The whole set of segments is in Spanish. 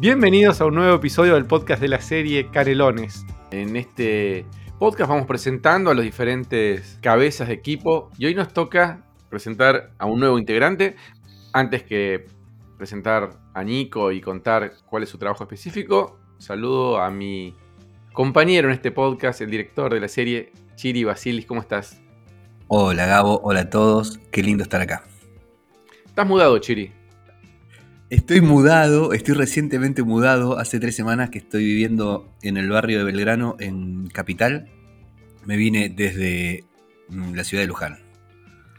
Bienvenidos a un nuevo episodio del podcast de la serie Canelones. En este podcast vamos presentando a los diferentes cabezas de equipo y hoy nos toca presentar a un nuevo integrante. Antes que presentar a Nico y contar cuál es su trabajo específico, saludo a mi compañero en este podcast, el director de la serie, Chiri Basilis. ¿Cómo estás? Hola Gabo, hola a todos, qué lindo estar acá. ¿Estás mudado, Chiri? Estoy mudado, estoy recientemente mudado, hace tres semanas que estoy viviendo en el barrio de Belgrano, en Capital. Me vine desde mm, la ciudad de Luján.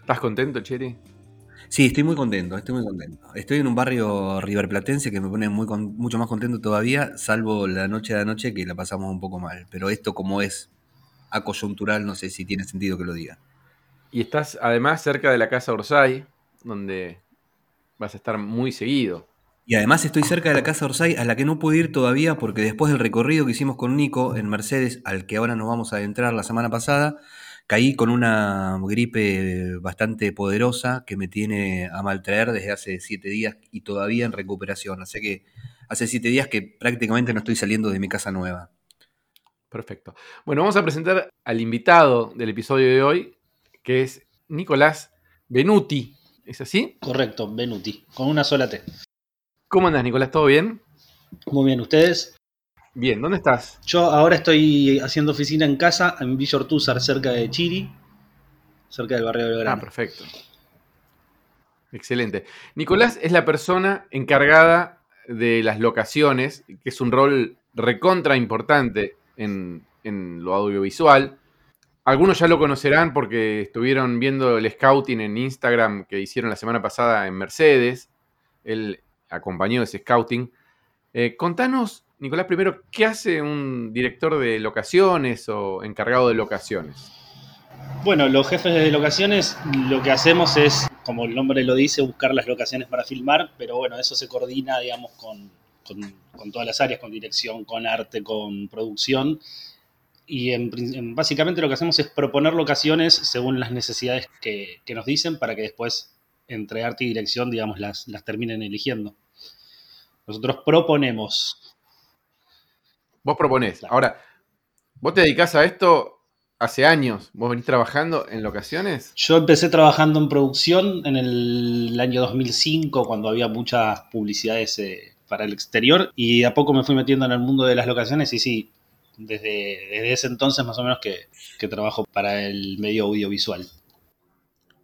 ¿Estás contento, Chiri? Sí, estoy muy contento, estoy muy contento. Estoy en un barrio riverplatense que me pone muy mucho más contento todavía, salvo la noche de anoche que la pasamos un poco mal. Pero esto como es acoyuntural, no sé si tiene sentido que lo diga. Y estás además cerca de la casa Orsay, donde vas a estar muy seguido. Y además estoy cerca de la casa Orsay, a la que no pude ir todavía porque después del recorrido que hicimos con Nico en Mercedes, al que ahora nos vamos a adentrar la semana pasada, caí con una gripe bastante poderosa que me tiene a maltraer desde hace siete días y todavía en recuperación. Así que hace siete días que prácticamente no estoy saliendo de mi casa nueva. Perfecto. Bueno, vamos a presentar al invitado del episodio de hoy, que es Nicolás Benuti. ¿Es así? Correcto, Benuti, con una sola T. ¿Cómo andas, Nicolás? ¿Todo bien? Muy bien, ¿ustedes? Bien, ¿dónde estás? Yo ahora estoy haciendo oficina en casa, en Villa Ortúzar, cerca de Chiri, cerca del barrio de Belgrano. Ah, perfecto. Excelente. Nicolás es la persona encargada de las locaciones, que es un rol recontra importante en, en lo audiovisual. Algunos ya lo conocerán porque estuvieron viendo el scouting en Instagram que hicieron la semana pasada en Mercedes. Él acompañó ese scouting. Eh, contanos, Nicolás, primero, ¿qué hace un director de locaciones o encargado de locaciones? Bueno, los jefes de locaciones lo que hacemos es, como el nombre lo dice, buscar las locaciones para filmar, pero bueno, eso se coordina, digamos, con, todas las áreas, con dirección, con arte, con producción y en, básicamente lo que hacemos es proponer locaciones según las necesidades que, nos dicen para que después entre arte y dirección, digamos, las, las terminen eligiendo. Nosotros proponemos. Vos proponés. Ahora, vos te dedicás a esto hace años. ¿Vos venís trabajando en locaciones? Yo empecé trabajando en producción en el año 2005, cuando había muchas publicidades eh, para el exterior, y a poco me fui metiendo en el mundo de las locaciones y sí, desde, ese entonces más o menos que, trabajo para el medio audiovisual.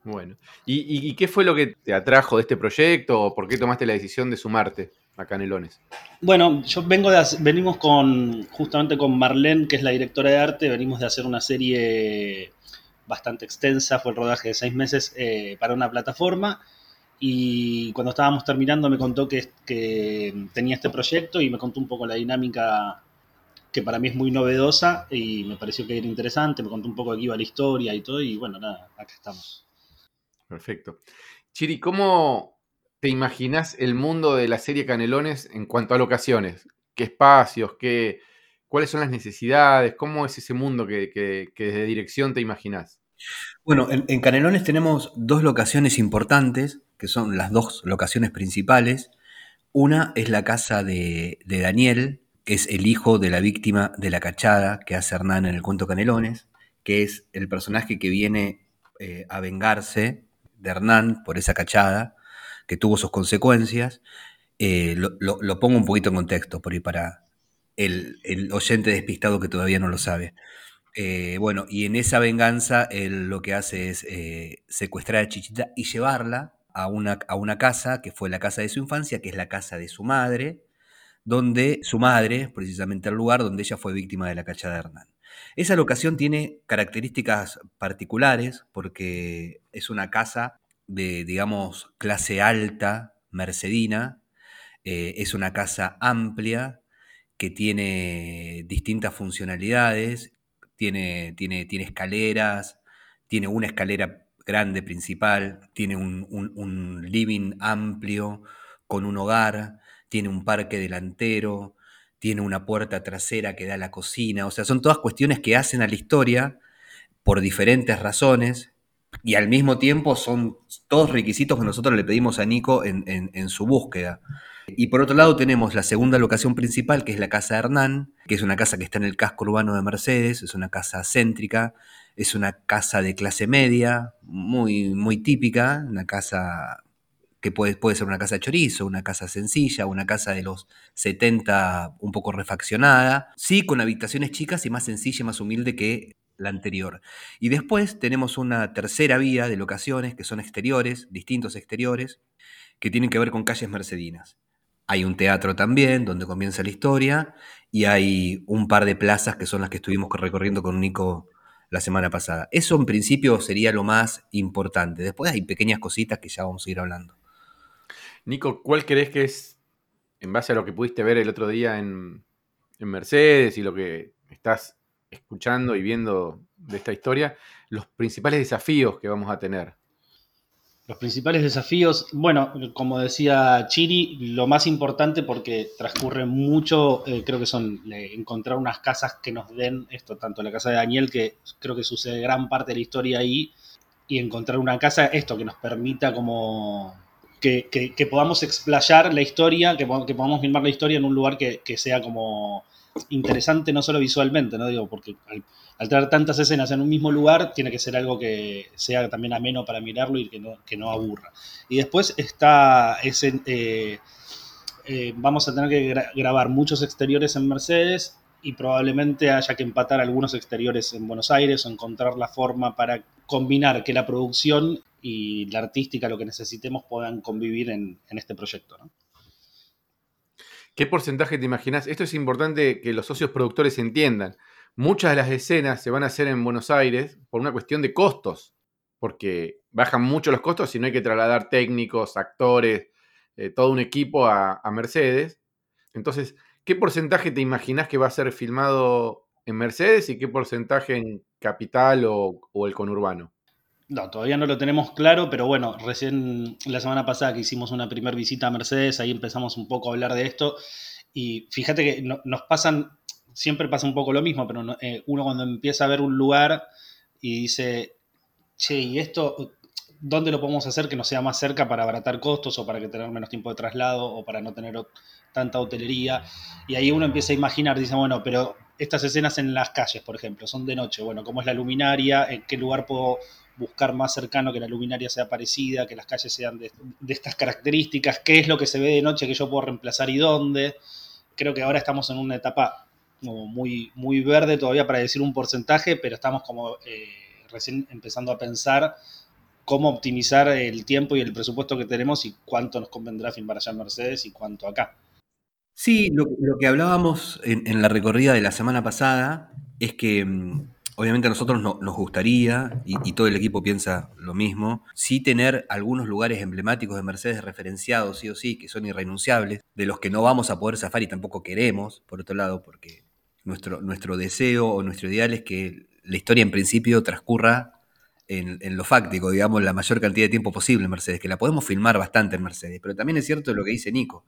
Bueno, ¿Y, qué fue lo que te atrajo de este proyecto o por qué tomaste la decisión de sumarte a Canelones? Bueno, yo vengo de, venimos con, justamente con Marlene, que es la directora de arte, venimos de hacer una serie bastante extensa, fue el rodaje de seis meses eh, para una plataforma y cuando estábamos terminando me contó que, que, tenía este proyecto y me contó un poco la dinámica que para mí es muy novedosa y me pareció que era interesante, me contó un poco de aquí iba la historia y todo, y bueno, nada, acá estamos. Perfecto. Chiri, ¿cómo te imaginas el mundo de la serie Canelones en cuanto a locaciones? ¿Qué espacios? Qué, ¿Cuáles son las necesidades? ¿Cómo es ese mundo que, desde dirección te imaginas? Bueno, en, Canelones tenemos dos locaciones importantes, que son las dos locaciones principales. Una es la casa de, de Daniel, es el hijo de la víctima de la cachada que hace Hernán en el cuento Canelones, que es el personaje que viene eh, a vengarse de Hernán por esa cachada, que tuvo sus consecuencias. Eh, lo, pongo un poquito en contexto, por para el, oyente despistado que todavía no lo sabe. Eh, bueno, y en esa venganza él lo que hace es secuestrar a Chichita y llevarla a una, a una casa que fue la casa de su infancia, que es la casa de su madre, donde su madre, precisamente el lugar donde ella fue víctima de la cachada de Hernán. Esa locación tiene características particulares porque es una casa de, digamos, clase alta, mercedina, eh, es una casa amplia que tiene distintas funcionalidades, tiene, tiene, tiene escaleras, tiene una escalera grande principal, tiene un living amplio con un hogar, tiene un parque delantero, tiene una puerta trasera que da a la cocina, o sea, son todas cuestiones que hacen a la historia por diferentes razones y al mismo tiempo son todos requisitos que nosotros le pedimos a Nico en, su búsqueda. Y por otro lado tenemos la segunda locación principal, que es la casa de Hernán, que es una casa que está en el casco urbano de Mercedes, es una casa céntrica, es una casa de clase media, muy, muy típica, una casa que puede, puede ser una casa de chorizo, una casa sencilla, una casa de los 70 un poco refaccionada, sí con habitaciones chicas y más sencilla y más humilde que la anterior. Y después tenemos una tercera vía de locaciones que son exteriores, distintos exteriores, que tienen que ver con calles mercedinas. Hay un teatro también donde comienza la historia y hay un par de plazas que son las que estuvimos recorriendo con Nico la semana pasada. Eso en principio sería lo más importante. Después hay pequeñas cositas que ya vamos a ir hablando. Nico, ¿cuál crees que es, en base a lo que pudiste ver el otro día en, en Mercedes y lo que estás escuchando y viendo de esta historia, los principales desafíos que vamos a tener? Los principales desafíos, bueno, como decía Chiri, lo más importante porque transcurre mucho, eh, creo que son encontrar unas casas que nos den esto, tanto la casa de Daniel, que creo que sucede gran parte de la historia ahí, y encontrar una casa, esto, que nos permita como que, podamos explayar la historia, que, podamos filmar la historia en un lugar que, sea como interesante no solo visualmente, ¿no? Digo, porque al, al, tener tantas escenas en un mismo lugar, tiene que ser algo que sea también ameno para mirarlo y que no, que no aburra. Y después está ese... Eh, eh, vamos a tener que grabar muchos exteriores en Mercedes y probablemente haya que empatar algunos exteriores en Buenos Aires o encontrar la forma para combinar que la producción y la artística, lo que necesitemos, puedan convivir en, en este proyecto. ¿no? ¿Qué porcentaje te imaginas? Esto es importante que los socios productores entiendan. Muchas de las escenas se van a hacer en Buenos Aires por una cuestión de costos, porque bajan mucho los costos y no hay que trasladar técnicos, actores, eh, todo un equipo a, Mercedes. Entonces, ¿qué porcentaje te imaginas que va a ser filmado en Mercedes y qué porcentaje en Capital o, o el conurbano? No, todavía no lo tenemos claro, pero bueno, recién la semana pasada que hicimos una primera visita a Mercedes, ahí empezamos un poco a hablar de esto. Y fíjate que nos pasan, siempre pasa un poco lo mismo, pero eh, uno cuando empieza a ver un lugar y dice, che, ¿y esto dónde lo podemos hacer que no sea más cerca para abaratar costos o para que tener menos tiempo de traslado o para no tener tanta hotelería? Y ahí uno empieza a imaginar, dice, bueno, pero estas escenas en las calles, por ejemplo, son de noche, bueno, ¿cómo es la luminaria? ¿En qué lugar puedo buscar más cercano que la luminaria sea parecida, que las calles sean de, estas características, qué es lo que se ve de noche que yo puedo reemplazar y dónde. Creo que ahora estamos en una etapa muy, muy verde todavía para decir un porcentaje, pero estamos como eh, recién empezando a pensar cómo optimizar el tiempo y el presupuesto que tenemos y cuánto nos convendrá filmar allá en Mercedes y cuánto acá. Sí, lo, que hablábamos en, la recorrida de la semana pasada es que mm, obviamente a nosotros nos gustaría, y, todo el equipo piensa lo mismo, sí tener algunos lugares emblemáticos de Mercedes referenciados, sí o sí, que son irrenunciables, de los que no vamos a poder zafar y tampoco queremos, por otro lado, porque nuestro, nuestro deseo o nuestro ideal es que la historia en principio transcurra en, en, lo fáctico, digamos, la mayor cantidad de tiempo posible en Mercedes, que la podemos filmar bastante en Mercedes, pero también es cierto lo que dice Nico.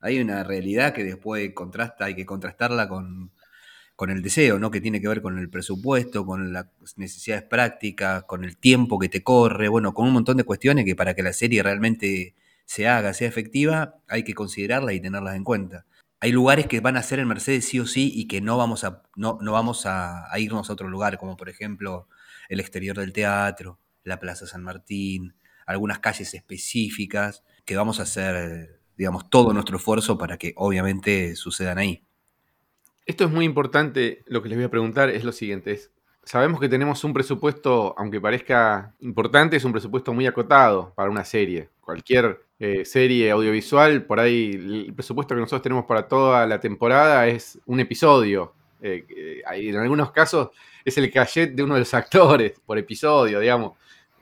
Hay una realidad que después contrasta, hay que contrastarla con, con el deseo, ¿no? Que tiene que ver con el presupuesto, con las necesidades prácticas, con el tiempo que te corre, bueno, con un montón de cuestiones que para que la serie realmente se haga, sea efectiva, hay que considerarlas y tenerlas en cuenta. Hay lugares que van a ser en Mercedes sí o sí y que no vamos a, no, no vamos a, irnos a otro lugar, como por ejemplo el exterior del teatro, la Plaza San Martín, algunas calles específicas, que vamos a hacer, digamos, todo nuestro esfuerzo para que obviamente sucedan ahí. Esto es muy importante, lo que les voy a preguntar es lo siguiente, sabemos que tenemos un presupuesto, aunque parezca importante, es un presupuesto muy acotado para una serie. Cualquier eh, serie audiovisual, por ahí el presupuesto que nosotros tenemos para toda la temporada es un episodio. Eh, eh, en algunos casos es el cachet de uno de los actores por episodio, digamos.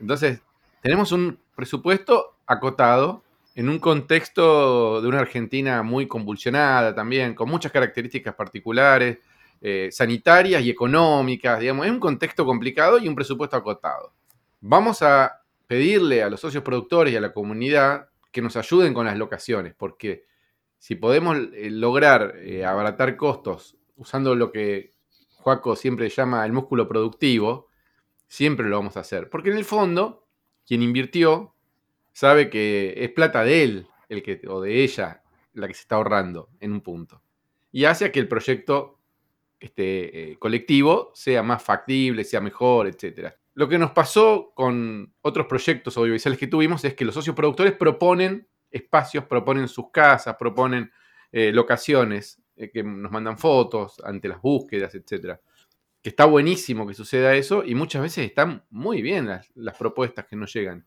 Entonces, tenemos un presupuesto acotado en un contexto de una Argentina muy convulsionada también, con muchas características particulares, eh, sanitarias y económicas, digamos, es un contexto complicado y un presupuesto acotado. Vamos a pedirle a los socios productores y a la comunidad que nos ayuden con las locaciones, porque si podemos eh, lograr eh, abaratar costos usando lo que Joaco siempre llama el músculo productivo, siempre lo vamos a hacer. Porque en el fondo, quien invirtió sabe que es plata de él el que, o de ella la que se está ahorrando en un punto. Y hace que el proyecto este, eh, colectivo sea más factible, sea mejor, etc. Lo que nos pasó con otros proyectos audiovisuales que tuvimos es que los socios productores proponen espacios, proponen sus casas, proponen eh, locaciones, eh, que nos mandan fotos ante las búsquedas, etc. Que está buenísimo que suceda eso y muchas veces están muy bien las, las propuestas que nos llegan.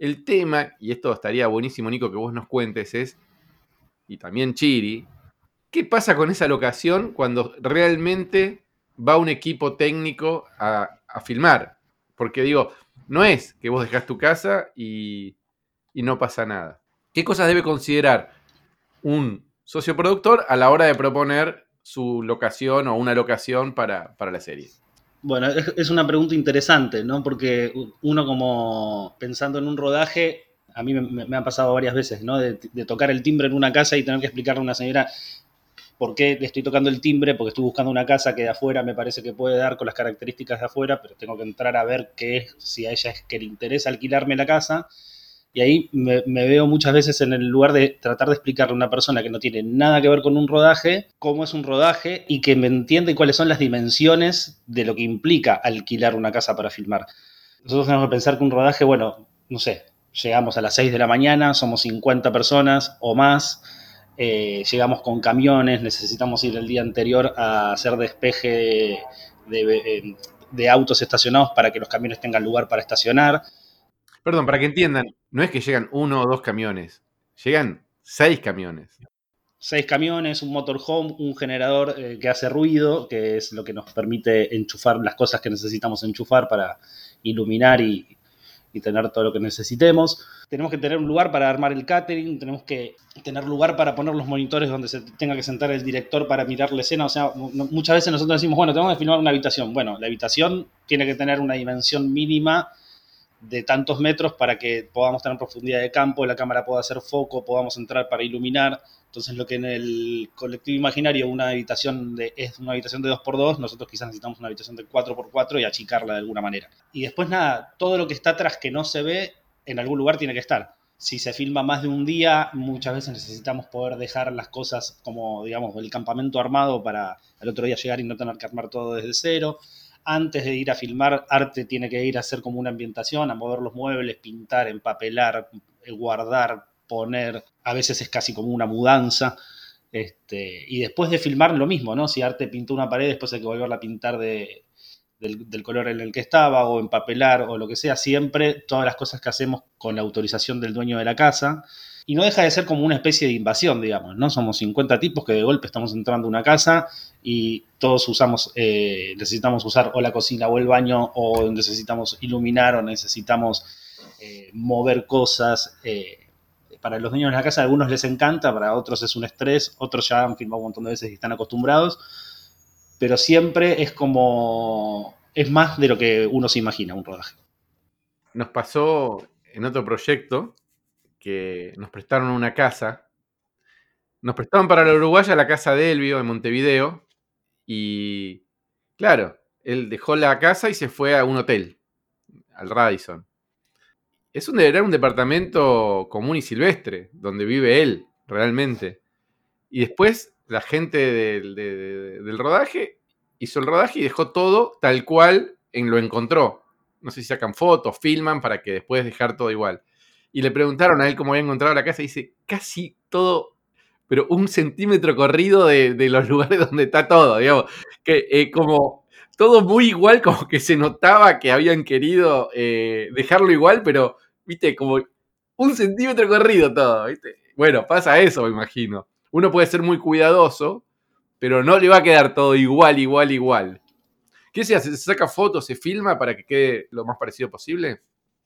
El tema, y esto estaría buenísimo, Nico, que vos nos cuentes, es, y también Chiri, ¿qué pasa con esa locación cuando realmente va un equipo técnico a, filmar? Porque digo, no es que vos dejás tu casa y, no pasa nada. ¿Qué cosas debe considerar un socio productor a la hora de proponer su locación o una locación para, para la serie? Bueno, es, una pregunta interesante, ¿no? Porque uno como pensando en un rodaje, a mí me, ha pasado varias veces, ¿no? De, tocar el timbre en una casa y tener que explicarle a una señora por qué le estoy tocando el timbre, porque estoy buscando una casa que de afuera me parece que puede dar con las características de afuera, pero tengo que entrar a ver qué es, si a ella es que le interesa alquilarme la casa y ahí me, veo muchas veces en el lugar de tratar de explicarle a una persona que no tiene nada que ver con un rodaje, cómo es un rodaje y que me entiende cuáles son las dimensiones de lo que implica alquilar una casa para filmar. Nosotros tenemos que pensar que un rodaje, bueno, no sé, llegamos a las 6 de la mañana, somos 50 personas o más, eh, llegamos con camiones, necesitamos ir el día anterior a hacer despeje de, de autos estacionados para que los camiones tengan lugar para estacionar. Perdón, para que entiendan, no es que llegan uno o dos camiones, llegan seis camiones. Seis camiones, un motorhome, un generador eh, que hace ruido, que es lo que nos permite enchufar las cosas que necesitamos enchufar para iluminar y, tener todo lo que necesitemos. Tenemos que tener un lugar para armar el catering, tenemos que tener lugar para poner los monitores donde se tenga que sentar el director para mirar la escena. O sea, muchas veces nosotros decimos, bueno, tenemos que filmar una habitación. Bueno, la habitación tiene que tener una dimensión mínima de tantos metros para que podamos tener profundidad de campo, la cámara pueda hacer foco, podamos entrar para iluminar. Entonces, lo que en el colectivo imaginario una habitación de, es una habitación de 2x2, nosotros quizás necesitamos una habitación de 4x4 y achicarla de alguna manera. Y después, nada, todo lo que está atrás que no se ve, en algún lugar tiene que estar. Si se filma más de un día, muchas veces necesitamos poder dejar las cosas como, digamos, el campamento armado para el otro día llegar y no tener que armar todo desde cero antes de ir a filmar, arte tiene que ir a hacer como una ambientación, a mover los muebles, pintar, empapelar, eh, guardar, poner, a veces es casi como una mudanza. Este, y después de filmar lo mismo, ¿no? Si arte pintó una pared, después hay que volverla a pintar de, del, color en el que estaba, o empapelar, o lo que sea, siempre todas las cosas que hacemos con la autorización del dueño de la casa. Y no deja de ser como una especie de invasión, digamos, ¿no? Somos 50 tipos que de golpe estamos entrando a una casa y todos usamos, eh, necesitamos usar o la cocina o el baño, o necesitamos iluminar, o necesitamos eh, mover cosas. Eh, para los dueños de la casa, a algunos les encanta, para otros es un estrés, otros ya han filmado un montón de veces y están acostumbrados, pero siempre es como, es más de lo que uno se imagina un rodaje. Nos pasó en otro proyecto que nos prestaron una casa. Nos prestaron para la Uruguaya la casa de Elvio en Montevideo. Y claro, él dejó la casa y se fue a un hotel, al Radisson. Es un, era un departamento común y silvestre, donde vive él, realmente. Y después la gente del, del rodaje hizo el rodaje y dejó todo tal cual en lo encontró. No sé si sacan fotos, filman para que después dejar todo igual y le preguntaron a él cómo había encontrado la casa y dice, casi todo, pero un centímetro corrido de, los lugares donde está todo, digamos, que eh, como todo muy igual, como que se notaba que habían querido eh, dejarlo igual, pero, viste, como un centímetro corrido todo, viste. Bueno, pasa eso, me imagino. Uno puede ser muy cuidadoso, pero no le va a quedar todo igual, igual, igual. ¿Qué se hace? ¿Se saca fotos, se filma para que quede lo más parecido posible?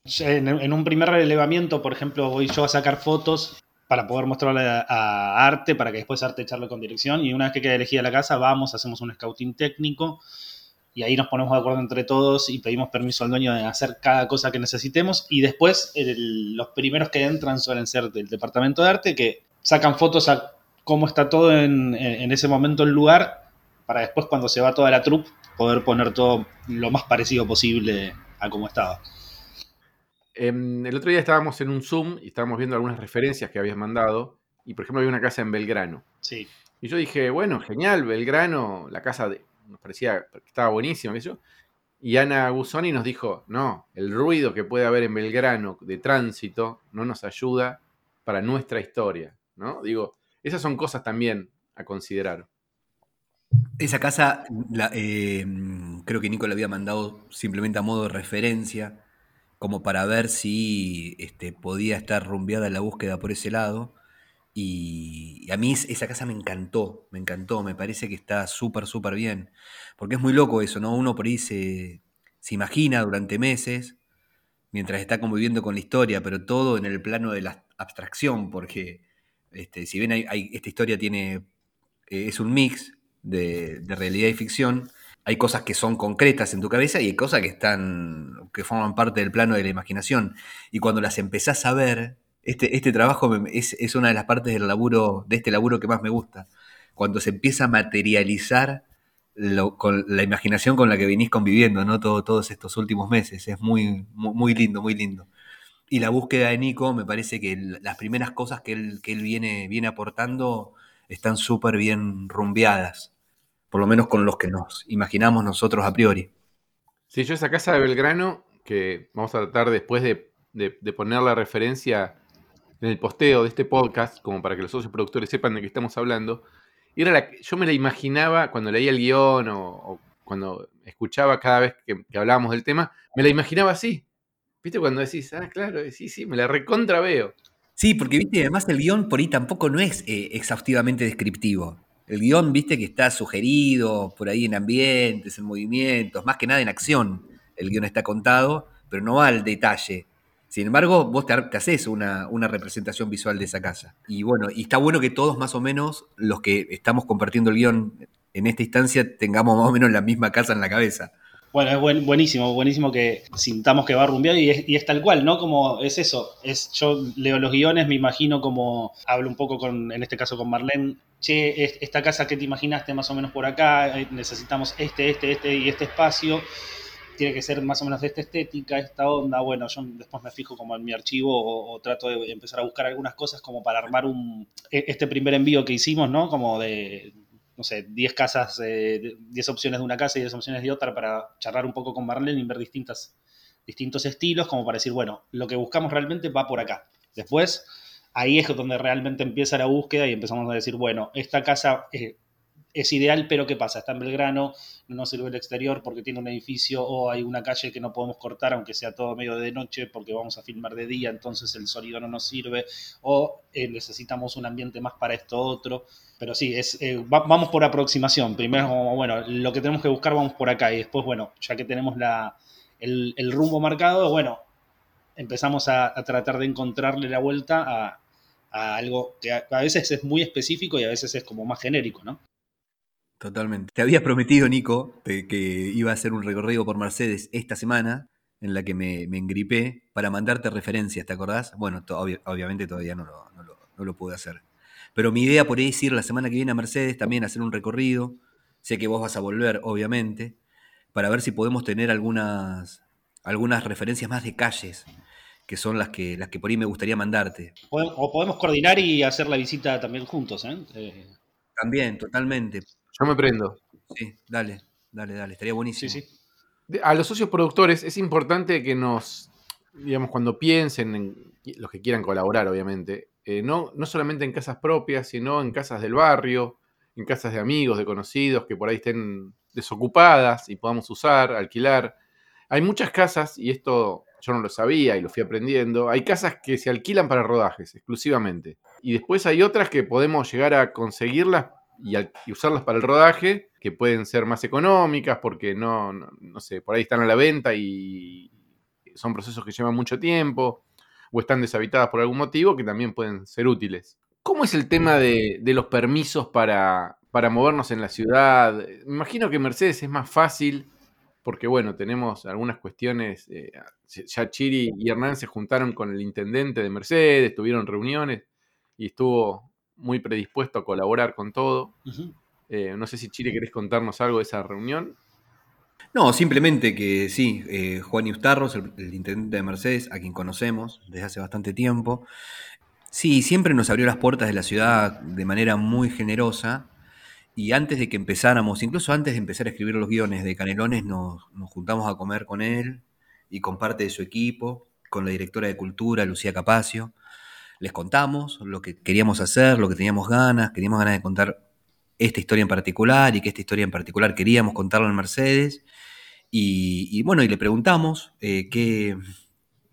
En, un primer relevamiento, por ejemplo, voy yo a sacar fotos para poder mostrarle a, Arte, para que después Arte echarle con dirección. Y una vez que quede elegida la casa, vamos, hacemos un scouting técnico y ahí nos ponemos de acuerdo entre todos y pedimos permiso al dueño de hacer cada cosa que necesitemos. Y después los primeros que entran suelen ser del departamento de arte, que sacan fotos a cómo está todo en, en ese momento el lugar, para después cuando se va toda la troupe poder poner todo lo más parecido posible a cómo estaba. Em, el otro día estábamos en un Zoom y estábamos viendo algunas referencias que habías mandado y por ejemplo había una casa en Belgrano. Sí. Y yo dije, bueno, genial, Belgrano, la casa de, nos parecía que estaba buenísima. Y Ana Gusoni nos dijo, no, el ruido que puede haber en Belgrano de tránsito no nos ayuda para nuestra historia, ¿no? Digo, esas son cosas también a considerar. Esa casa, eh, creo que Nico la había mandado simplemente a modo de referencia, como para ver si este, podía estar rumbeada la búsqueda por ese lado. Y a mí esa casa me encantó, me encantó, me parece que está súper, súper bien. Porque es muy loco eso, ¿no? Uno por ahí se, se imagina durante meses, mientras está conviviendo con la historia, pero todo en el plano de la abstracción, porque este, si bien hay, esta historia tiene, eh, es un mix de, realidad y ficción, hay cosas que son concretas en tu cabeza y hay cosas que están, que forman parte del plano de la imaginación. Y cuando las empezás a ver, este, este trabajo es, una de las partes del laburo, de este laburo que más me gusta. Cuando se empieza a materializar con la imaginación con la que venís conviviendo, ¿no? todos estos últimos meses. Es muy, muy lindo, muy lindo. Y la búsqueda de Nico, me parece que las primeras cosas que él, que él viene, viene aportando están súper bien rumbeadas, por lo menos con los que nos imaginamos nosotros a priori. Sí, yo esa casa de Belgrano, que vamos a tratar después de, poner la referencia en el posteo de este podcast, como para que los socios productores sepan de qué estamos hablando, era la, yo me la imaginaba cuando leía el guion o, cuando escuchaba cada vez que, que hablábamos del tema, me la imaginaba así, ¿Viste cuando decís, ah, claro, sí, sí, me la recontra veo? Sí, porque viste, además el guion por ahí tampoco no es eh, exhaustivamente descriptivo. El guion, viste, que está sugerido por ahí en ambientes, en movimientos, más que nada en acción. El guion está contado, pero no va al detalle. Sin embargo, vos te, haces una, una, representación visual de esa casa. Y bueno, y está bueno que todos más o menos, los que estamos compartiendo el guion en esta instancia, tengamos más o menos la misma casa en la cabeza. Bueno, es buenísimo, buenísimo que sintamos que va rumbeado y es, y es tal cual, ¿no? Como es eso, es yo leo los guiones, me imagino como, hablo un poco con, en este caso con Marlene, che, esta casa que te imaginaste más o menos por acá, eh, necesitamos este, este, este y este espacio, tiene que ser más o menos de esta estética, esta onda, bueno, yo después me fijo como en mi archivo o, o trato de empezar a buscar algunas cosas como para armar un, e, este primer envío que hicimos, ¿no? Como de no sé, 10 casas, 10 opciones de una casa y 10 opciones de otra para charlar un poco con Marlene y ver distintas, distintos estilos, como para decir, bueno, lo que buscamos realmente va por acá. Después, ahí es donde realmente empieza la búsqueda y empezamos a decir, bueno, esta casa eh, es ideal, pero ¿qué pasa? Está en Belgrano, no nos sirve el exterior porque tiene un edificio o hay una calle que no podemos cortar, aunque sea todo medio de noche, porque vamos a filmar de día, entonces el sonido no nos sirve, o eh, necesitamos un ambiente más para esto otro. Pero sí, es, eh, vamos por aproximación. Primero, bueno, lo que tenemos que buscar vamos por acá y después, bueno, ya que tenemos la, el, rumbo marcado, bueno, empezamos a, tratar de encontrarle la vuelta a, a algo que a veces es muy específico y a veces es como más genérico, ¿no? Totalmente. Te había prometido, Nico, que iba a hacer un recorrido por Mercedes esta semana, en la que me, engripé, para mandarte referencias, ¿te acordás? Bueno, obviamente todavía no lo, pude hacer. Pero mi idea por ahí es ir la semana que viene a Mercedes también a hacer un recorrido. Sé que vos vas a volver, obviamente, para ver si podemos tener algunas, algunas referencias más de calles, que son las que, las que por ahí me gustaría mandarte. O podemos coordinar y hacer la visita también juntos, ¿eh? eh también, totalmente. Yo me prendo. Sí, dale, dale, dale, estaría buenísimo. Sí, sí. A los socios productores es importante que nos, digamos, cuando piensen en los que quieran colaborar, obviamente, eh, no, no solamente en casas propias, sino en casas del barrio, en casas de amigos, de conocidos, que por ahí estén desocupadas y podamos usar, alquilar. Hay muchas casas, y esto yo no lo sabía y lo fui aprendiendo, hay casas que se alquilan para rodajes exclusivamente. Y después hay otras que podemos llegar a conseguirlas y, usarlas para el rodaje, que pueden ser más económicas porque no, no, sé, por ahí están a la venta y son procesos que llevan mucho tiempo o están deshabitadas por algún motivo que también pueden ser útiles. ¿Cómo es el tema de, los permisos para, para, movernos en la ciudad? Me imagino que Mercedes es más fácil porque, bueno, tenemos algunas cuestiones. Eh, ya Chiri y Hernán se juntaron con el intendente de Mercedes, tuvieron reuniones y estuvo muy predispuesto a colaborar con todo. Eh, no sé si Chile querés contarnos algo de esa reunión. No, simplemente que sí, eh, Juan Eustarros, el, intendente de Mercedes, a quien conocemos desde hace bastante tiempo, Sí, siempre nos abrió las puertas de la ciudad de manera muy generosa. Y antes de que empezáramos, incluso antes de empezar a escribir los guiones de Canelones, nos, nos juntamos a comer con él y con parte de su equipo, con la directora de cultura, Lucía Capacio. Les contamos lo que queríamos hacer, lo que teníamos ganas, queríamos ganas de contar esta historia en particular y que esta historia en particular queríamos contarlo en Mercedes. Y, bueno, y le preguntamos eh, qué,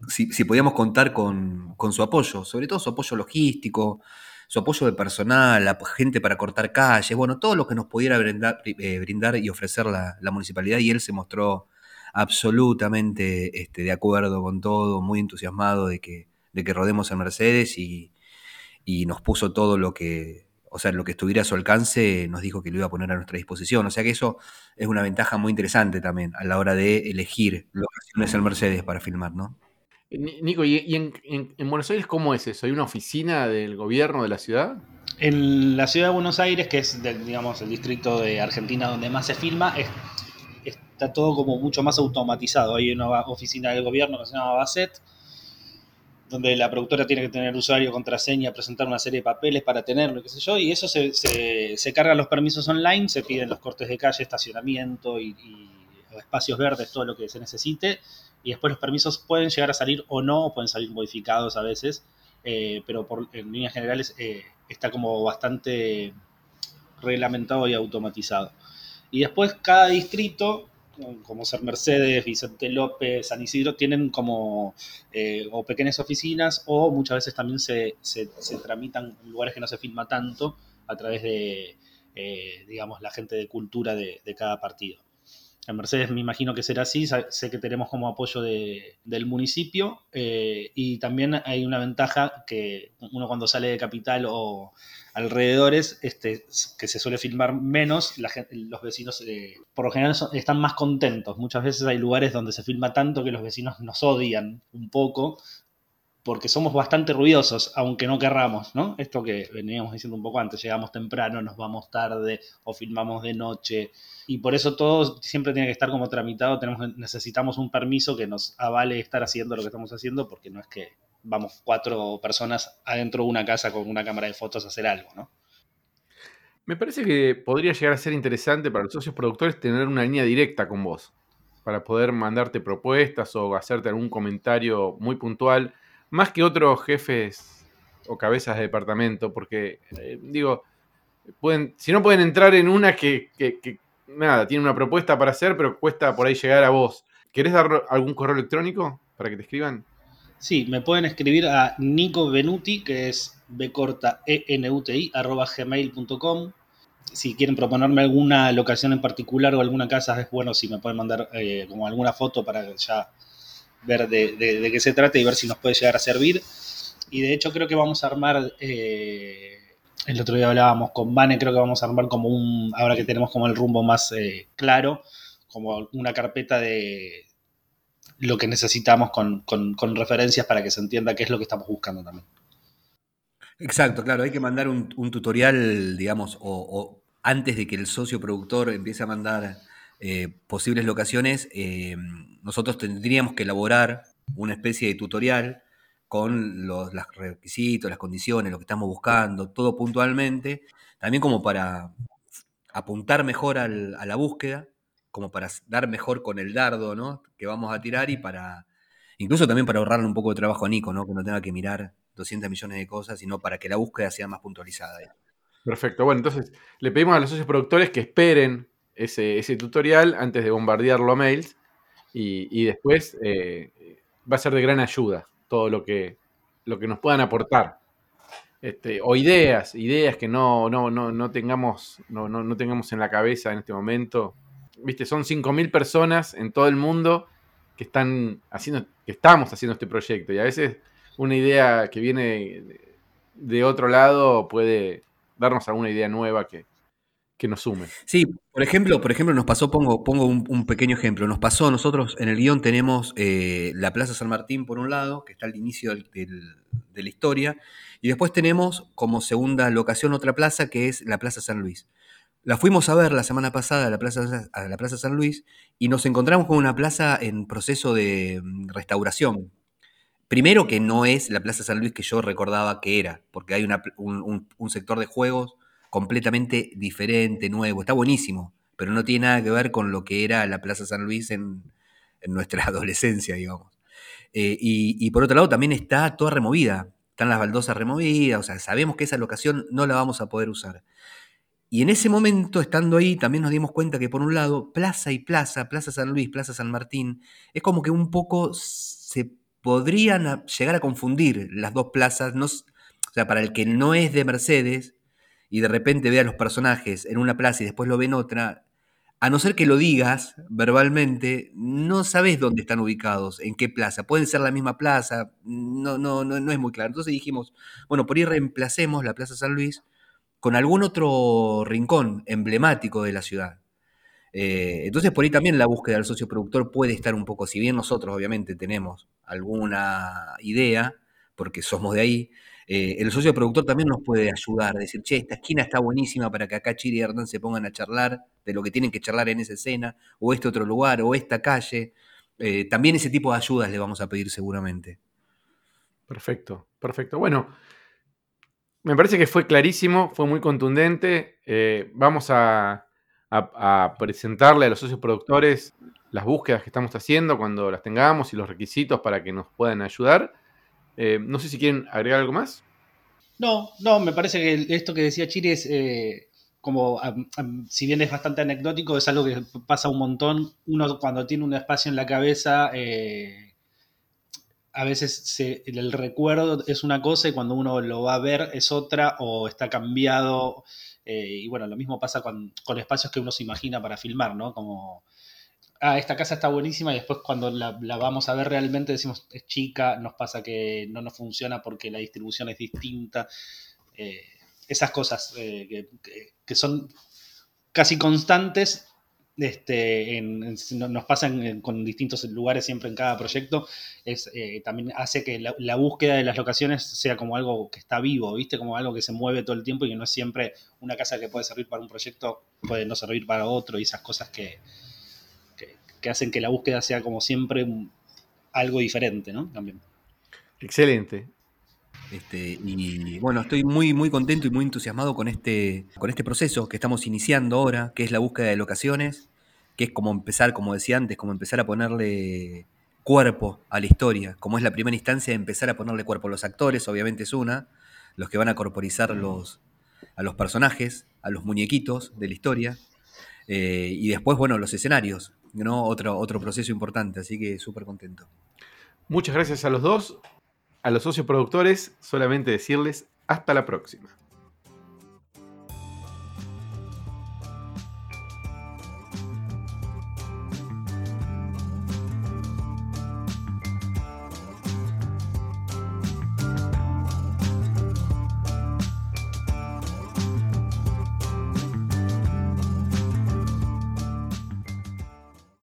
si, podíamos contar con, su apoyo, sobre todo su apoyo logístico, su apoyo de personal, la gente para cortar calles, bueno, todo lo que nos pudiera brindar, eh, y ofrecer la, municipalidad y él se mostró absolutamente este, de acuerdo con todo, muy entusiasmado de que, de que rodemos en Mercedes y, y, nos puso todo lo que, o sea, lo que estuviera a su alcance, nos dijo que lo iba a poner a nuestra disposición. O sea que eso es una ventaja muy interesante también a la hora de elegir locaciones en Mercedes para filmar, ¿no? Nico, ¿y, en, Buenos Aires cómo es eso? ¿Hay una oficina del gobierno de la ciudad? En la ciudad de Buenos Aires, que es, digamos, el distrito de Argentina donde más se filma, está todo como mucho más automatizado. Hay una oficina del gobierno que se llama BASET, donde la productora tiene que tener usuario, contraseña, presentar una serie de papeles para tenerlo, qué sé yo, y eso se, se, cargan los permisos online, se piden los cortes de calle, estacionamiento y espacios verdes, todo lo que se necesite y después los permisos pueden llegar a salir o no, pueden salir modificados a veces, eh, pero por, en líneas generales eh, está como bastante reglamentado y automatizado. Y después cada distrito, como ser Mercedes, Vicente López, San Isidro, tienen como eh, o pequeñas oficinas o muchas veces también se, se, tramitan en lugares que no se filma tanto a través de, digamos, la gente de cultura de cada partido. En Mercedes me imagino que será así, sé que tenemos como apoyo del municipio eh, y también hay una ventaja que uno cuando sale de capital o alrededores, este, que se suele filmar menos, los vecinos eh, por lo general están más contentos. Muchas veces hay lugares donde se filma tanto que los vecinos nos odian un poco porque somos bastante ruidosos, aunque no querramos, ¿no? Esto que veníamos diciendo un poco antes, llegamos temprano, nos vamos tarde o filmamos de noche y por eso todo siempre tiene que estar como tramitado, tenemos, necesitamos un permiso que nos avale estar haciendo lo que estamos haciendo porque no es que vamos cuatro personas adentro de una casa con una cámara de fotos a hacer algo, ¿no? Me parece que podría llegar a ser interesante para los socios productores tener una línea directa con vos, para poder mandarte propuestas o hacerte algún comentario muy puntual más que otros jefes o cabezas de departamento, porque, eh, digo, pueden, si no pueden entrar en una que, nada, tiene una propuesta para hacer, pero cuesta por ahí llegar a vos. ¿Querés dar algún correo electrónico para que te escriban? Sí, me pueden escribir a Nico Benuti, que es bcorta e arroba gmail.com. Si quieren proponerme alguna locación en particular o alguna casa, es bueno si me pueden mandar eh, como alguna foto para ya ver de, qué se trata y ver si nos puede llegar a servir. Y de hecho creo que vamos a armar, eh, el otro día hablábamos con Vane, creo que vamos a armar como un, ahora que tenemos como el rumbo más eh, claro, como una carpeta de lo que necesitamos con, referencias para que se entienda qué es lo que estamos buscando también. Exacto, claro, hay que mandar un, tutorial, digamos, o antes de que el socio productor empiece a mandar eh, posibles locaciones, eh, nosotros tendríamos que elaborar una especie de tutorial con los, requisitos, las condiciones, lo que estamos buscando, todo puntualmente, también como para apuntar mejor a la búsqueda, como para dar mejor con el dardo ¿no? que vamos a tirar y para, incluso también para ahorrarle un poco de trabajo a Nico, ¿no? que no tenga que mirar 200 millones de cosas, sino para que la búsqueda sea más puntualizada. Perfecto. Bueno, entonces le pedimos a los socios productores que esperen ese, tutorial antes de bombardearlo a mails y, después eh, va a ser de gran ayuda todo lo que, lo que nos puedan aportar. Este, o ideas, ideas que no, no, no, tengamos, no, no, tengamos en la cabeza en este momento. Viste, son 5.000 personas en todo el mundo que están haciendo, que estamos haciendo este proyecto. Y a veces una idea que viene de otro lado puede darnos alguna idea nueva que, que nos sume. Sí, por ejemplo, por ejemplo, nos pasó, pongo, pongo un, pequeño ejemplo, nos pasó, nosotros en el guion tenemos eh, la Plaza San Martín por un lado, que está al inicio de la historia, y después tenemos como segunda locación otra plaza que es la Plaza San Luis. La fuimos a ver la semana pasada a la Plaza, la plaza San Luis y nos encontramos con una plaza en proceso de mm, restauración. Primero que no es la Plaza San Luis que yo recordaba que era, porque hay un, sector de juegos completamente diferente, nuevo, está buenísimo, pero no tiene nada que ver con lo que era la Plaza San Luis en, nuestra adolescencia, digamos. Eh, y, por otro lado también está toda removida, están las baldosas removidas, o sea, sabemos que esa locación no la vamos a poder usar. Y en ese momento, estando ahí, también nos dimos cuenta que por un lado, Plaza y Plaza, Plaza San Luis, Plaza San Martín, es como que un poco se podrían llegar a confundir las dos plazas, o sea, para el que no es de Mercedes y de repente ve a los personajes en una plaza y después lo ve en otra, a no ser que lo digas verbalmente, no sabes dónde están ubicados, en qué plaza. Pueden ser la misma plaza, no, no, no, no es muy claro. Entonces dijimos, bueno, por ahí reemplacemos la Plaza San Luis con algún otro rincón emblemático de la ciudad. Eh, entonces por ahí también la búsqueda del socio productor puede estar un poco, si bien nosotros obviamente tenemos alguna idea, porque somos de ahí, eh, el socio productor también nos puede ayudar, decir, che, esta esquina está buenísima para que acá Chiri y Hernán se pongan a charlar de lo que tienen que charlar en esa escena, o este otro lugar, o esta calle. Eh, también ese tipo de ayudas le vamos a pedir seguramente. Perfecto, perfecto. Bueno, me parece que fue clarísimo, fue muy contundente. vamos a, a, presentarle a los socios productores las búsquedas que estamos haciendo cuando las tengamos y los requisitos para que nos puedan ayudar. Eh, no sé si quieren agregar algo más. No, no, me parece que esto que decía Chiri es eh, como, si bien es bastante anecdótico, es algo que pasa un montón. Uno cuando tiene un espacio en la cabeza, eh, a veces el recuerdo es una cosa y cuando uno lo va a ver es otra o está cambiado eh, y bueno, lo mismo pasa con, espacios que uno se imagina para filmar, ¿no? Como, ah, esta casa está buenísima y después cuando la, vamos a ver realmente decimos, es chica, nos pasa que no nos funciona porque la distribución es distinta. Eh, esas cosas eh, que, son casi constantes este, nos pasan con distintos lugares siempre en cada proyecto, eh, también hace que la, búsqueda de las locaciones sea como algo que está vivo, ¿viste? Como algo que se mueve todo el tiempo y que no es siempre una casa que puede servir para un proyecto, puede no servir para otro y esas cosas que, que, hacen que la búsqueda sea como siempre algo diferente, ¿no? También. Excelente. Este, y bueno, estoy muy, muy contento y muy entusiasmado con este, con este proceso que estamos iniciando ahora, que es la búsqueda de locaciones, que es como empezar, como decía antes, como empezar a ponerle cuerpo a la historia, como es la primera instancia de empezar a ponerle cuerpo a los actores, obviamente es una, los que van a corporizar los, a los personajes, a los muñequitos de la historia, eh, y después, bueno, los escenarios, ¿no? Otro, otro proceso importante, así que súper contento. Muchas gracias a los dos. A los socios productores, solamente decirles hasta la próxima.